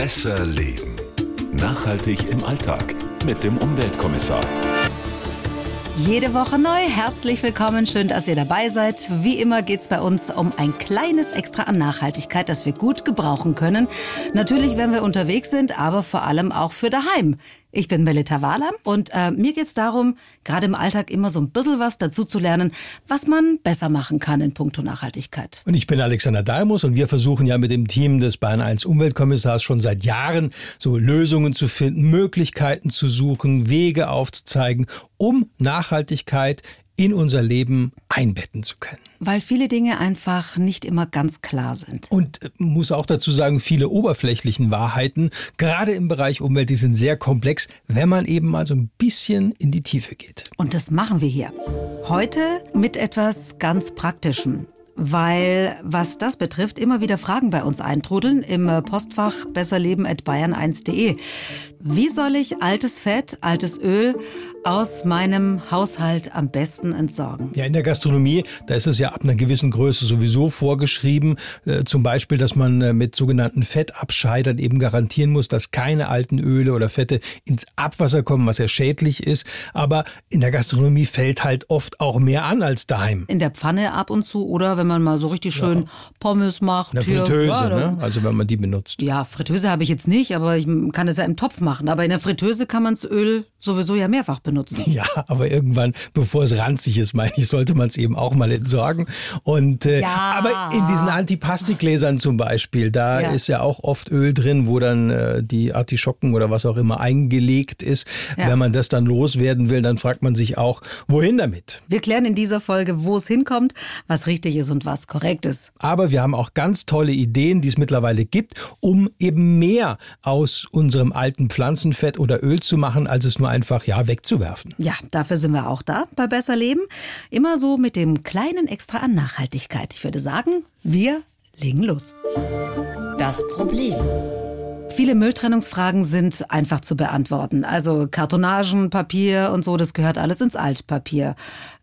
Besser leben. Nachhaltig im Alltag mit dem Umweltkommissar. Jede Woche neu. Herzlich willkommen. Schön, dass ihr dabei seid. Wie immer geht es bei uns um ein kleines Extra an Nachhaltigkeit, das wir gut gebrauchen können. Natürlich, wenn wir unterwegs sind, aber vor allem auch für daheim. Ich bin Melita Wahler und äh, mir geht's darum, gerade im Alltag immer so ein bisschen was dazu zu lernen, was man besser machen kann in puncto Nachhaltigkeit. Und ich bin Alexander Dalmus und wir versuchen ja mit dem Team des Bayern 1 Umweltkommissars schon seit Jahren so Lösungen zu finden, Möglichkeiten zu suchen, Wege aufzuzeigen, um Nachhaltigkeit in unser Leben einbetten zu können. Weil viele Dinge einfach nicht immer ganz klar sind. Und äh, muss auch dazu sagen, viele oberflächlichen Wahrheiten, gerade im Bereich Umwelt, die sind sehr komplex, wenn man eben mal so ein bisschen in die Tiefe geht. Und das machen wir hier. Heute mit etwas ganz Praktischem weil was das betrifft, immer wieder Fragen bei uns eintrudeln im Postfach besserleben.bayern1.de. Wie soll ich altes Fett, altes Öl aus meinem Haushalt am besten entsorgen? Ja, in der Gastronomie, da ist es ja ab einer gewissen Größe sowieso vorgeschrieben, äh, zum Beispiel, dass man äh, mit sogenannten Fettabscheidern eben garantieren muss, dass keine alten Öle oder Fette ins Abwasser kommen, was ja schädlich ist. Aber in der Gastronomie fällt halt oft auch mehr an als daheim. In der Pfanne ab und zu oder wenn man mal so richtig schön ja. Pommes macht. Eine Fritteuse, ja, ne? also wenn man die benutzt. Ja, Fritteuse habe ich jetzt nicht, aber ich kann es ja im Topf machen. Aber in der Fritteuse kann man das Öl sowieso ja mehrfach benutzen. Ja, aber irgendwann, bevor es ranzig ist, meine ich, sollte man es eben auch mal entsorgen. Und äh, ja. aber in diesen Antipastikgläsern zum Beispiel, da ja. ist ja auch oft Öl drin, wo dann äh, die Artischocken oder was auch immer eingelegt ist. Ja. Wenn man das dann loswerden will, dann fragt man sich auch, wohin damit? Wir klären in dieser Folge, wo es hinkommt, was richtig ist und was korrekt ist. Aber wir haben auch ganz tolle Ideen, die es mittlerweile gibt, um eben mehr aus unserem alten Pflanzenfett oder Öl zu machen, als es nur einfach ja wegzuwerfen. Ja, dafür sind wir auch da bei Besser Leben. Immer so mit dem kleinen Extra an Nachhaltigkeit. Ich würde sagen, wir legen los. Das Problem. Viele Mülltrennungsfragen sind einfach zu beantworten. Also Kartonagen, Papier und so, das gehört alles ins Altpapier.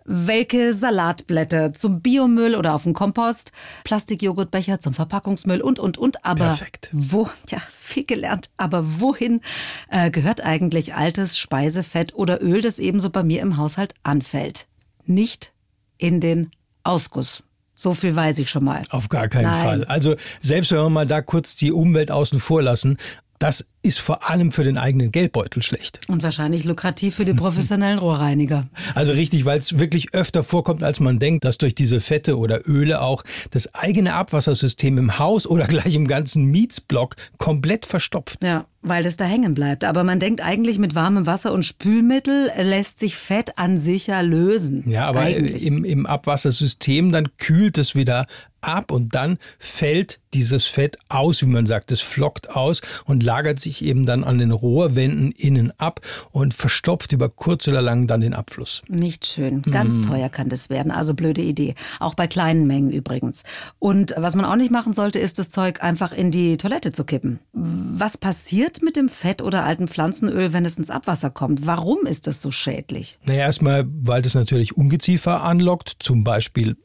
Welke Salatblätter zum Biomüll oder auf den Kompost, Plastikjoghurtbecher zum Verpackungsmüll und, und, und. Aber Perfekt. wo, ja, viel gelernt, aber wohin äh, gehört eigentlich altes Speisefett oder Öl, das ebenso bei mir im Haushalt anfällt? Nicht in den Ausguss. So viel weiß ich schon mal. Auf gar keinen Nein. Fall. Also selbst wenn wir mal da kurz die Umwelt außen vor lassen, das ist vor allem für den eigenen Geldbeutel schlecht. Und wahrscheinlich lukrativ für die professionellen Rohrreiniger. Also richtig, weil es wirklich öfter vorkommt, als man denkt, dass durch diese Fette oder Öle auch das eigene Abwassersystem im Haus oder gleich im ganzen Mietsblock komplett verstopft. Ja, weil das da hängen bleibt. Aber man denkt eigentlich, mit warmem Wasser und Spülmittel lässt sich Fett an sich ja lösen. Ja, aber im, im Abwassersystem, dann kühlt es wieder ab und dann fällt dieses Fett aus, wie man sagt. Es flockt aus und lagert sich eben dann an den Rohrwänden innen ab und verstopft über kurz oder lang dann den Abfluss. Nicht schön. Ganz mm. teuer kann das werden. Also blöde Idee. Auch bei kleinen Mengen übrigens. Und was man auch nicht machen sollte, ist das Zeug einfach in die Toilette zu kippen. Was passiert mit dem Fett oder alten Pflanzenöl, wenn es ins Abwasser kommt? Warum ist das so schädlich? Naja, erstmal, weil das natürlich Ungeziefer anlockt, zum Beispiel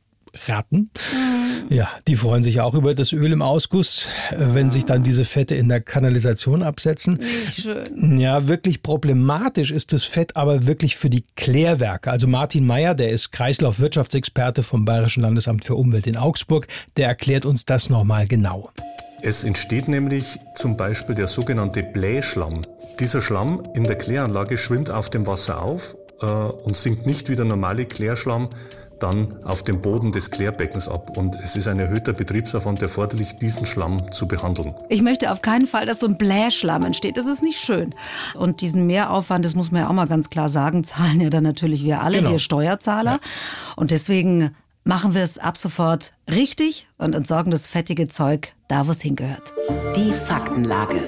Ratten. Mhm. Ja, die freuen sich auch über das Öl im Ausguss, äh, wenn sich dann diese Fette in der Kanalisation absetzen. Schön. Ja, wirklich problematisch ist das Fett aber wirklich für die Klärwerke. Also Martin Meyer, der ist Kreislaufwirtschaftsexperte vom Bayerischen Landesamt für Umwelt in Augsburg, der erklärt uns das nochmal genau. Es entsteht nämlich zum Beispiel der sogenannte Blähschlamm. Dieser Schlamm in der Kläranlage schwimmt auf dem Wasser auf äh, und sinkt nicht wie der normale Klärschlamm dann auf dem Boden des Klärbeckens ab. Und es ist ein erhöhter Betriebsaufwand erforderlich, diesen Schlamm zu behandeln. Ich möchte auf keinen Fall, dass so ein Blähschlamm entsteht. Das ist nicht schön. Und diesen Mehraufwand, das muss man ja auch mal ganz klar sagen, zahlen ja dann natürlich wir alle, genau. wir Steuerzahler. Ja. Und deswegen machen wir es ab sofort richtig und entsorgen das fettige Zeug da, wo es hingehört. Die Faktenlage.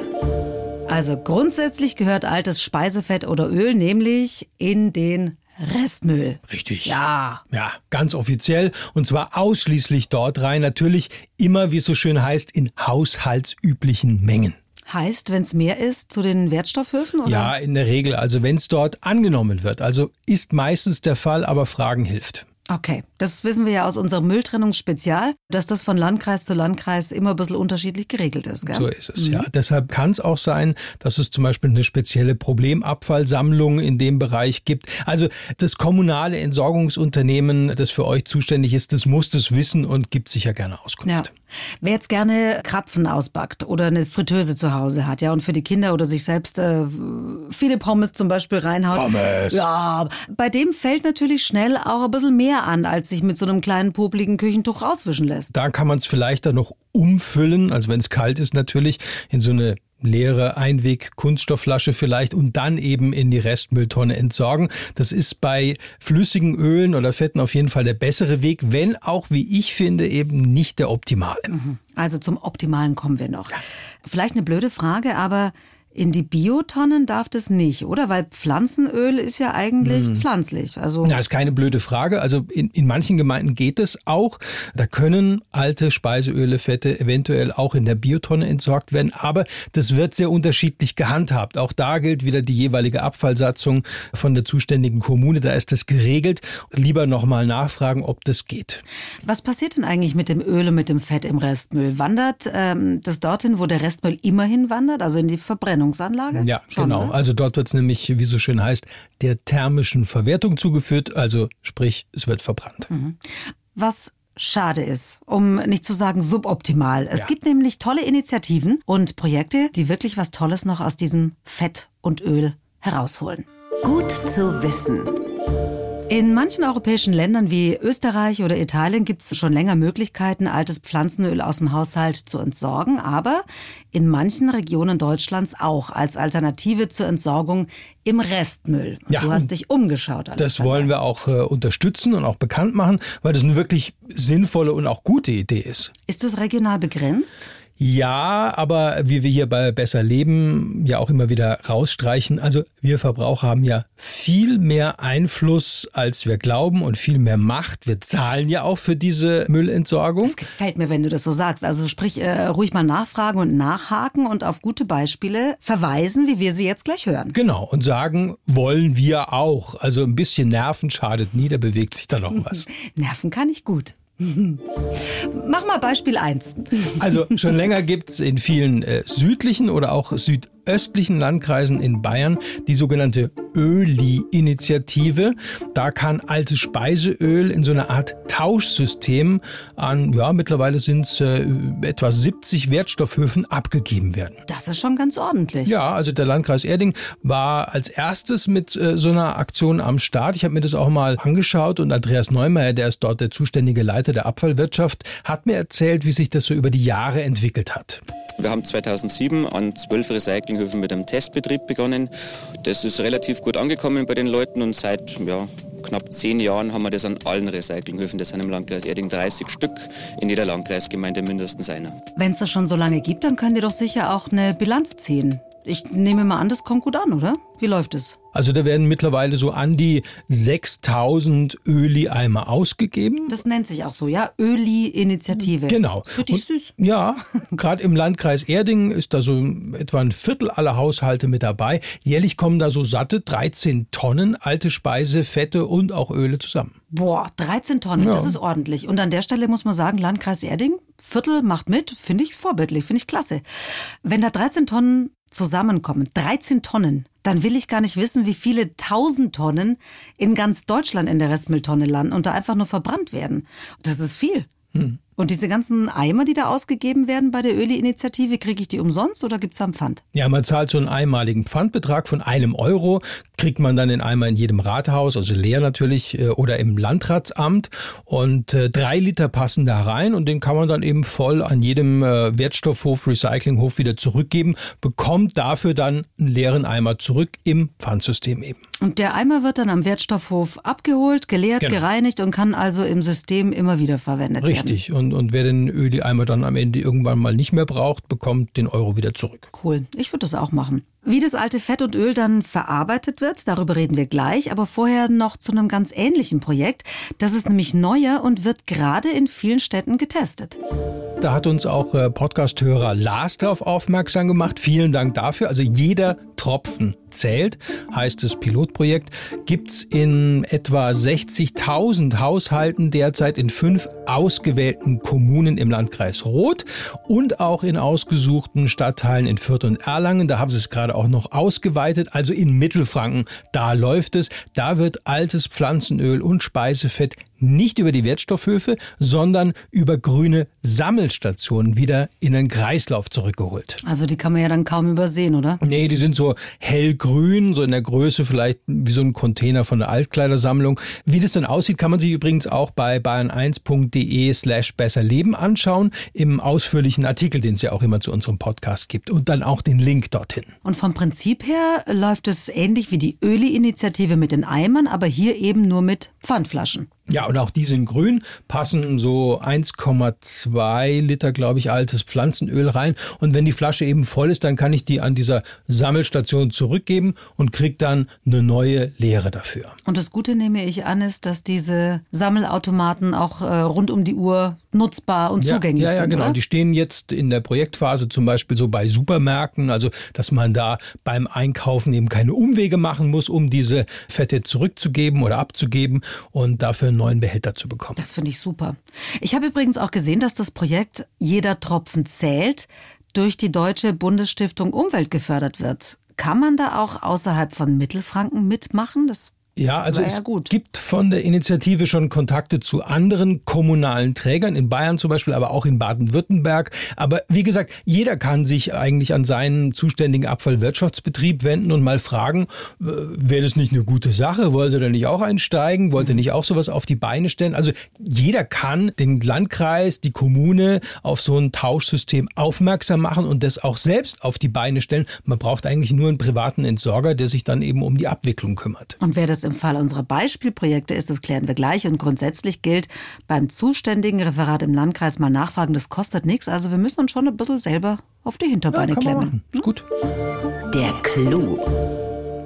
Also grundsätzlich gehört altes Speisefett oder Öl nämlich in den Restmüll. Richtig. Ja. Ja, ganz offiziell. Und zwar ausschließlich dort rein. Natürlich immer, wie es so schön heißt, in haushaltsüblichen Mengen. Heißt, wenn es mehr ist, zu den Wertstoffhöfen? Oder? Ja, in der Regel. Also wenn es dort angenommen wird. Also ist meistens der Fall, aber Fragen hilft. Okay, das wissen wir ja aus unserem Mülltrennungsspezial, dass das von Landkreis zu Landkreis immer ein bisschen unterschiedlich geregelt ist. Gell? So ist es, mhm. ja. Deshalb kann es auch sein, dass es zum Beispiel eine spezielle Problemabfallsammlung in dem Bereich gibt. Also das kommunale Entsorgungsunternehmen, das für euch zuständig ist, das muss das wissen und gibt sicher gerne Auskunft. Ja. Wer jetzt gerne Krapfen ausbackt oder eine Fritteuse zu Hause hat, ja, und für die Kinder oder sich selbst äh, viele Pommes zum Beispiel reinhaut. Pommes. Ja, bei dem fällt natürlich schnell auch ein bisschen mehr an, als sich mit so einem kleinen popligen Küchentuch rauswischen lässt. Da kann man es vielleicht dann noch umfüllen, also wenn es kalt ist natürlich, in so eine leere Einweg-Kunststoffflasche vielleicht und dann eben in die Restmülltonne entsorgen. Das ist bei flüssigen Ölen oder Fetten auf jeden Fall der bessere Weg, wenn auch, wie ich finde, eben nicht der optimale. Mhm. Also zum Optimalen kommen wir noch. Vielleicht eine blöde Frage, aber in die Biotonnen darf das nicht, oder? Weil Pflanzenöl ist ja eigentlich hm. pflanzlich. Also ja, ist keine blöde Frage. Also in, in manchen Gemeinden geht es auch. Da können alte Speiseöle, Fette eventuell auch in der Biotonne entsorgt werden. Aber das wird sehr unterschiedlich gehandhabt. Auch da gilt wieder die jeweilige Abfallsatzung von der zuständigen Kommune. Da ist das geregelt. Lieber nochmal nachfragen, ob das geht. Was passiert denn eigentlich mit dem Öl und mit dem Fett im Restmüll? Wandert ähm, das dorthin, wo der Restmüll immerhin wandert, also in die Verbrennung? Verbrennungsanlage? Ja, Schon, genau. Ne? Also dort wird es nämlich, wie so schön heißt, der thermischen Verwertung zugeführt. Also sprich, es wird verbrannt. Mhm. Was schade ist, um nicht zu sagen suboptimal. Es ja. gibt nämlich tolle Initiativen und Projekte, die wirklich was Tolles noch aus diesem Fett und Öl herausholen. Gut zu wissen. In manchen europäischen Ländern wie Österreich oder Italien gibt es schon länger Möglichkeiten, altes Pflanzenöl aus dem Haushalt zu entsorgen, aber in manchen Regionen Deutschlands auch als Alternative zur Entsorgung im Restmüll. Ja, du hast dich umgeschaut. Alexander. Das wollen wir auch äh, unterstützen und auch bekannt machen, weil das eine wirklich sinnvolle und auch gute Idee ist. Ist das regional begrenzt? Ja, aber wie wir hier bei Besser Leben ja auch immer wieder rausstreichen, also wir Verbraucher haben ja viel mehr Einfluss, als wir glauben und viel mehr Macht. Wir zahlen ja auch für diese Müllentsorgung. Das gefällt mir, wenn du das so sagst. Also sprich, äh, ruhig mal nachfragen und nachhaken und auf gute Beispiele verweisen, wie wir sie jetzt gleich hören. Genau, und sagen, wollen wir auch. Also ein bisschen Nerven schadet nie, da bewegt sich da noch was. Nerven kann ich gut. Mach mal Beispiel 1. Also schon länger gibt es in vielen äh, südlichen oder auch süd östlichen Landkreisen in Bayern die sogenannte Öli-Initiative. Da kann altes Speiseöl in so einer Art Tauschsystem an, ja, mittlerweile sind es äh, etwa 70 Wertstoffhöfen abgegeben werden. Das ist schon ganz ordentlich. Ja, also der Landkreis Erding war als erstes mit äh, so einer Aktion am Start. Ich habe mir das auch mal angeschaut und Andreas Neumeier, der ist dort der zuständige Leiter der Abfallwirtschaft, hat mir erzählt, wie sich das so über die Jahre entwickelt hat. Wir haben 2007 an zwölf Recyclinghöfen mit einem Testbetrieb begonnen. Das ist relativ gut angekommen bei den Leuten und seit ja, knapp zehn Jahren haben wir das an allen Recyclinghöfen. Das sind im Landkreis Erding 30 Stück, in jeder Landkreisgemeinde mindestens einer. Wenn es das schon so lange gibt, dann könnt ihr doch sicher auch eine Bilanz ziehen. Ich nehme mal an, das kommt gut an, oder? Wie läuft es? Also da werden mittlerweile so an die 6000 Öli-Eimer ausgegeben. Das nennt sich auch so, ja? Öli-Initiative. Genau. Das ist richtig süß. Ja, gerade im Landkreis Erding ist da so etwa ein Viertel aller Haushalte mit dabei. Jährlich kommen da so satte 13 Tonnen alte Speise, Fette und auch Öle zusammen. Boah, 13 Tonnen, ja. das ist ordentlich. Und an der Stelle muss man sagen, Landkreis Erding, Viertel macht mit, finde ich vorbildlich, finde ich klasse. Wenn da 13 Tonnen zusammenkommen, 13 Tonnen, dann will ich gar nicht wissen, wie viele tausend Tonnen in ganz Deutschland in der Restmülltonne landen und da einfach nur verbrannt werden. Das ist viel. Hm. Und diese ganzen Eimer, die da ausgegeben werden bei der Öli-Initiative, kriege ich die umsonst oder gibt es da einen Pfand? Ja, man zahlt so einen einmaligen Pfandbetrag von einem Euro, kriegt man dann den Eimer in jedem Rathaus, also leer natürlich, äh, oder im Landratsamt. Und äh, drei Liter passen da rein und den kann man dann eben voll an jedem äh, Wertstoffhof, Recyclinghof wieder zurückgeben, bekommt dafür dann einen leeren Eimer zurück im Pfandsystem eben. Und der Eimer wird dann am Wertstoffhof abgeholt, geleert, genau. gereinigt und kann also im System immer wieder verwendet Richtig. werden. Richtig. Und, und wer den Öli-Eimer dann am Ende irgendwann mal nicht mehr braucht, bekommt den Euro wieder zurück. Cool. Ich würde das auch machen. Wie das alte Fett und Öl dann verarbeitet wird, darüber reden wir gleich, aber vorher noch zu einem ganz ähnlichen Projekt. Das ist nämlich neuer und wird gerade in vielen Städten getestet. Da hat uns auch äh, Podcast-Hörer Lars darauf aufmerksam gemacht. Vielen Dank dafür. Also jeder Tropfen zählt, heißt das Pilotprojekt, gibt's in etwa 60.000 Haushalten derzeit in fünf ausgewählten Kommunen im Landkreis Roth und auch in ausgesuchten Stadtteilen in Fürth und Erlangen. Da haben sie es gerade auch noch ausgeweitet. Also in Mittelfranken, da läuft es. Da wird altes Pflanzenöl und Speisefett nicht über die Wertstoffhöfe, sondern über grüne Sammelstationen wieder in den Kreislauf zurückgeholt. Also die kann man ja dann kaum übersehen, oder? Nee, die sind so hellgrün, so in der Größe vielleicht wie so ein Container von der Altkleidersammlung. Wie das dann aussieht, kann man sich übrigens auch bei bayern1.de slash besserleben anschauen, im ausführlichen Artikel, den es ja auch immer zu unserem Podcast gibt und dann auch den Link dorthin. Und vom Prinzip her läuft es ähnlich wie die Öli-Initiative mit den Eimern, aber hier eben nur mit Pfandflaschen. Ja, und auch die sind grün, passen so 1,2 Liter, glaube ich, altes Pflanzenöl rein. Und wenn die Flasche eben voll ist, dann kann ich die an dieser Sammelstation zurückgeben und kriege dann eine neue leere dafür. Und das Gute nehme ich an, ist, dass diese Sammelautomaten auch äh, rund um die Uhr nutzbar und ja, zugänglich. Ja, ja, sind, genau. Oder? Die stehen jetzt in der Projektphase zum Beispiel so bei Supermärkten, also dass man da beim Einkaufen eben keine Umwege machen muss, um diese Fette zurückzugeben oder abzugeben und dafür einen neuen Behälter zu bekommen. Das finde ich super. Ich habe übrigens auch gesehen, dass das Projekt Jeder Tropfen zählt durch die Deutsche Bundesstiftung Umwelt gefördert wird. Kann man da auch außerhalb von Mittelfranken mitmachen? Das ja, also War es ja gut. gibt von der Initiative schon Kontakte zu anderen kommunalen Trägern, in Bayern zum Beispiel, aber auch in Baden-Württemberg. Aber wie gesagt, jeder kann sich eigentlich an seinen zuständigen Abfallwirtschaftsbetrieb wenden und mal fragen, äh, wäre das nicht eine gute Sache? Wollte er nicht auch einsteigen? Wollte er nicht auch sowas auf die Beine stellen? Also jeder kann den Landkreis, die Kommune auf so ein Tauschsystem aufmerksam machen und das auch selbst auf die Beine stellen. Man braucht eigentlich nur einen privaten Entsorger, der sich dann eben um die Abwicklung kümmert. Und wer das im Fall unserer Beispielprojekte ist, das klären wir gleich. Und grundsätzlich gilt beim zuständigen Referat im Landkreis mal nachfragen, das kostet nichts. Also wir müssen uns schon ein bisschen selber auf die Hinterbeine man klemmen. Ist gut. Der Clou.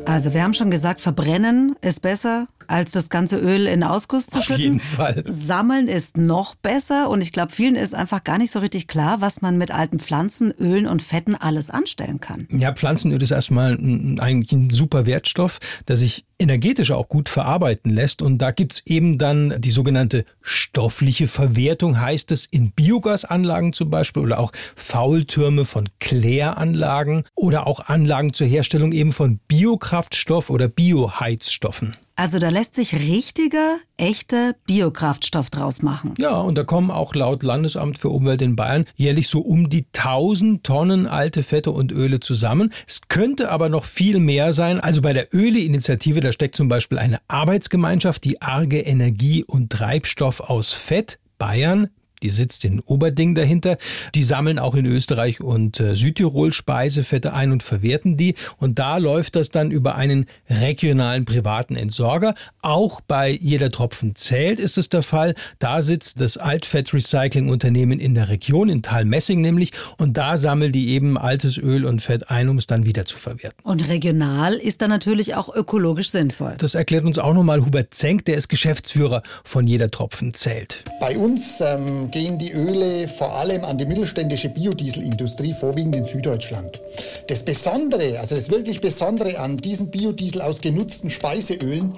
Also wir haben schon gesagt, verbrennen ist besser, als das ganze Öl in Ausguss zu Auf schütten. jeden Fall. Sammeln ist noch besser und ich glaube, vielen ist einfach gar nicht so richtig klar, was man mit alten Pflanzen, Ölen und Fetten alles anstellen kann. Ja, Pflanzenöl ist erstmal ein, eigentlich ein super Wertstoff, der sich energetisch auch gut verarbeiten lässt. Und da gibt's eben dann die sogenannte stoffliche Verwertung, heißt es in Biogasanlagen zum Beispiel oder auch Faultürme von Kläranlagen oder auch Anlagen zur Herstellung eben von Biokraftstoff oder Bioheizstoffen. Also da lässt sich richtiger, echter Biokraftstoff draus machen. Ja, und da kommen auch laut Landesamt für Umwelt in Bayern jährlich so um die 1000 Tonnen alte Fette und Öle zusammen. Es könnte aber noch viel mehr sein. Also bei der Öle-Initiative, da steckt zum Beispiel eine Arbeitsgemeinschaft, die Arge Energie und Treibstoff aus Fett Bayern die sitzt in Oberding dahinter. Die sammeln auch in Österreich und äh, Südtirol Speisefette ein und verwerten die. Und da läuft das dann über einen regionalen privaten Entsorger. Auch bei jeder Tropfen zählt ist es der Fall. Da sitzt das Altfett-Recycling-Unternehmen in der Region, in Talmessing nämlich. Und da sammeln die eben altes Öl und Fett ein, um es dann wieder zu verwerten. Und regional ist dann natürlich auch ökologisch sinnvoll. Das erklärt uns auch nochmal Hubert Zenk, der ist Geschäftsführer von jeder Tropfen zählt. Bei uns ähm, gehen die Öle vor allem an die mittelständische Biodieselindustrie, vorwiegend in Süddeutschland. Das Besondere, also das wirklich Besondere an diesem Biodiesel aus genutzten Speiseölen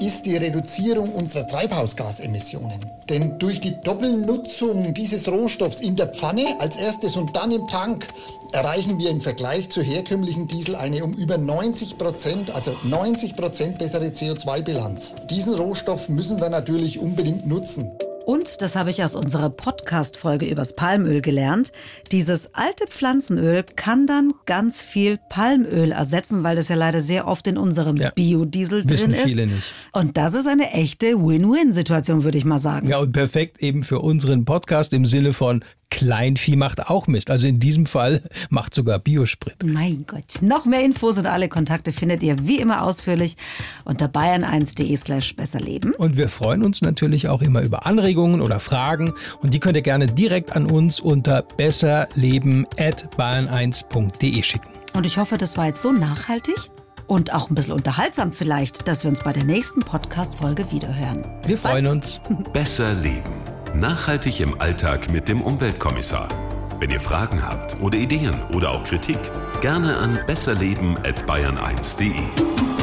ist die Reduzierung unserer Treibhausgasemissionen. Denn durch die Doppelnutzung dieses Rohstoffs in der Pfanne als erstes und dann im Tank erreichen wir im Vergleich zu herkömmlichen Diesel eine um über 90 Prozent, also 90 Prozent bessere CO2-Bilanz. Diesen Rohstoff müssen wir natürlich unbedingt nutzen. Und, das habe ich aus unserer Podcast-Folge übers Palmöl gelernt, dieses alte Pflanzenöl kann dann ganz viel Palmöl ersetzen, weil das ja leider sehr oft in unserem Ja. Biodiesel drin ist. viele nicht. Und das ist eine echte Win-Win-Situation, würde ich mal sagen. Ja, und perfekt eben für unseren Podcast im Sinne von Kleinvieh macht auch Mist. Also in diesem Fall macht sogar Biosprit. Mein Gott. Noch mehr Infos und alle Kontakte findet ihr wie immer ausführlich unter bayern1.de slash besserleben. Und wir freuen uns natürlich auch immer über Anregungen oder Fragen. Und die könnt ihr gerne direkt an uns unter besserleben at bayern1.de schicken. Und ich hoffe, das war jetzt so nachhaltig und auch ein bisschen unterhaltsam vielleicht, dass wir uns bei der nächsten Podcast-Folge wiederhören. Bis wir freuen uns. Besser leben. Nachhaltig im Alltag mit dem Umweltkommissar. Wenn ihr Fragen habt oder Ideen oder auch Kritik, gerne an besserleben@bayern1.de.